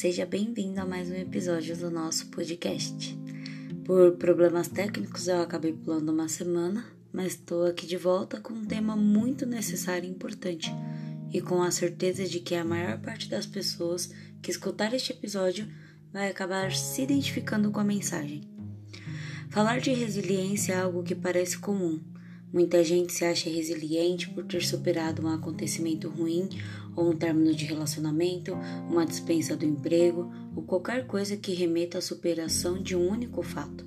seja bem-vindo a mais um episódio do nosso podcast. Por problemas técnicos eu acabei pulando uma semana, mas estou aqui de volta com um tema muito necessário e importante, e com a certeza de que a maior parte das pessoas que escutar este episódio vai acabar se identificando com a mensagem. Falar de resiliência é algo que parece comum, Muita gente se acha resiliente por ter superado um acontecimento ruim ou um término de relacionamento, uma dispensa do emprego ou qualquer coisa que remeta à superação de um único fato.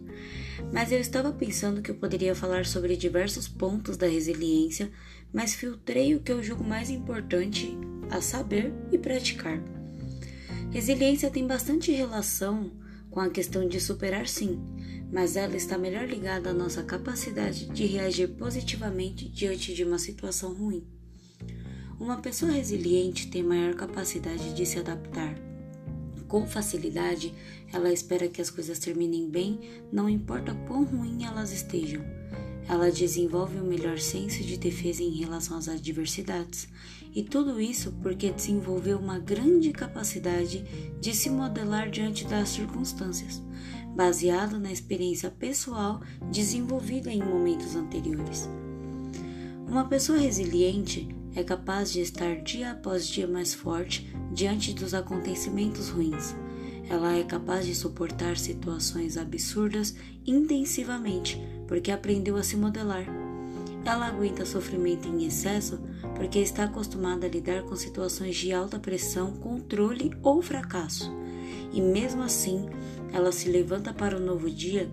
Mas eu estava pensando que eu poderia falar sobre diversos pontos da resiliência, mas filtrei o que eu julgo mais importante a saber e praticar. Resiliência tem bastante relação com a questão de superar sim, mas ela está melhor ligada à nossa capacidade de reagir positivamente diante de uma situação ruim. Uma pessoa resiliente tem maior capacidade de se adaptar. Com facilidade, ela espera que as coisas terminem bem, não importa quão ruim elas estejam. Ela desenvolve um melhor senso de defesa em relação às adversidades, e tudo isso porque desenvolveu uma grande capacidade de se modelar diante das circunstâncias, baseado na experiência pessoal desenvolvida em momentos anteriores. Uma pessoa resiliente é capaz de estar dia após dia mais forte diante dos acontecimentos ruins. Ela é capaz de suportar situações absurdas intensivamente porque aprendeu a se modelar. Ela aguenta sofrimento em excesso porque está acostumada a lidar com situações de alta pressão, controle ou fracasso. E mesmo assim, ela se levanta para o um novo dia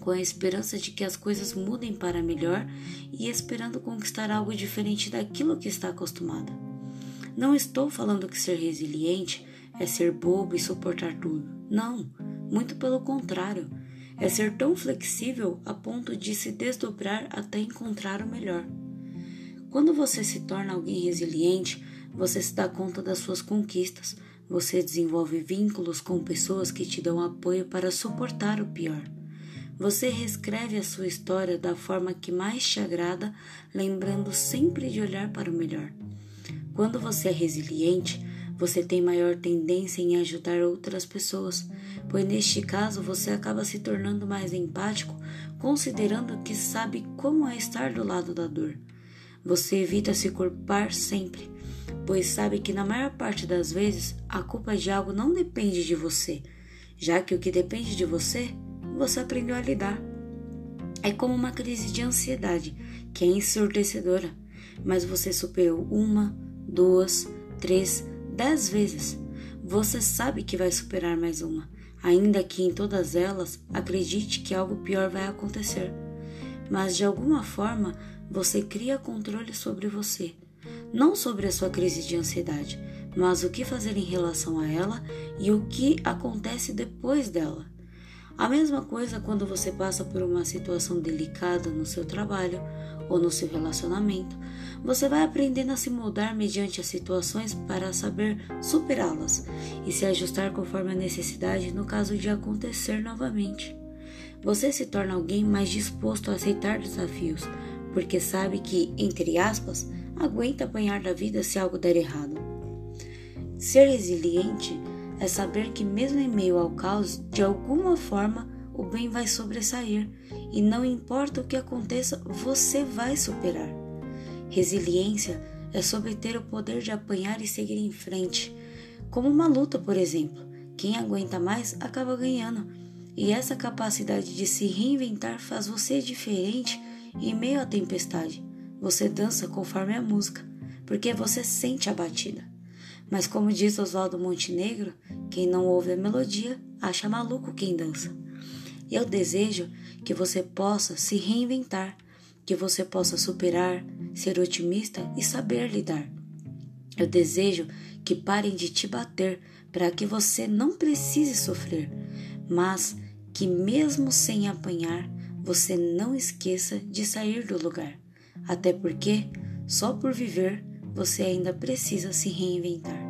com a esperança de que as coisas mudem para melhor e esperando conquistar algo diferente daquilo que está acostumada. Não estou falando que ser resiliente é ser bobo e suportar tudo. Não, muito pelo contrário. É ser tão flexível a ponto de se desdobrar até encontrar o melhor. Quando você se torna alguém resiliente, você se dá conta das suas conquistas, você desenvolve vínculos com pessoas que te dão apoio para suportar o pior. Você reescreve a sua história da forma que mais te agrada, lembrando sempre de olhar para o melhor. Quando você é resiliente, você tem maior tendência em ajudar outras pessoas, pois neste caso você acaba se tornando mais empático, considerando que sabe como é estar do lado da dor. Você evita se culpar sempre, pois sabe que na maior parte das vezes a culpa de algo não depende de você, já que o que depende de você, você aprendeu a lidar. É como uma crise de ansiedade, que é ensurdecedora, mas você superou uma, duas, três, dez vezes. Você sabe que vai superar mais uma, ainda que em todas elas acredite que algo pior vai acontecer. Mas de alguma forma você cria controle sobre você não sobre a sua crise de ansiedade, mas o que fazer em relação a ela e o que acontece depois dela. A mesma coisa quando você passa por uma situação delicada no seu trabalho ou no seu relacionamento, você vai aprendendo a se moldar mediante as situações para saber superá-las e se ajustar conforme a necessidade no caso de acontecer novamente. Você se torna alguém mais disposto a aceitar desafios, porque sabe que, entre aspas, aguenta apanhar da vida se algo der errado. Ser resiliente é saber que, mesmo em meio ao caos, de alguma forma o bem vai sobressair e não importa o que aconteça, você vai superar. Resiliência é sobre ter o poder de apanhar e seguir em frente, como uma luta, por exemplo. Quem aguenta mais acaba ganhando, e essa capacidade de se reinventar faz você diferente em meio à tempestade. Você dança conforme a música, porque você sente a batida. Mas como diz Oswaldo Montenegro, quem não ouve a melodia acha maluco quem dança. E eu desejo que você possa se reinventar, que você possa superar, ser otimista e saber lidar. Eu desejo que parem de te bater para que você não precise sofrer, mas que mesmo sem apanhar, você não esqueça de sair do lugar. Até porque, só por viver, você ainda precisa se reinventar.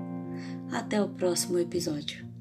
Até o próximo episódio.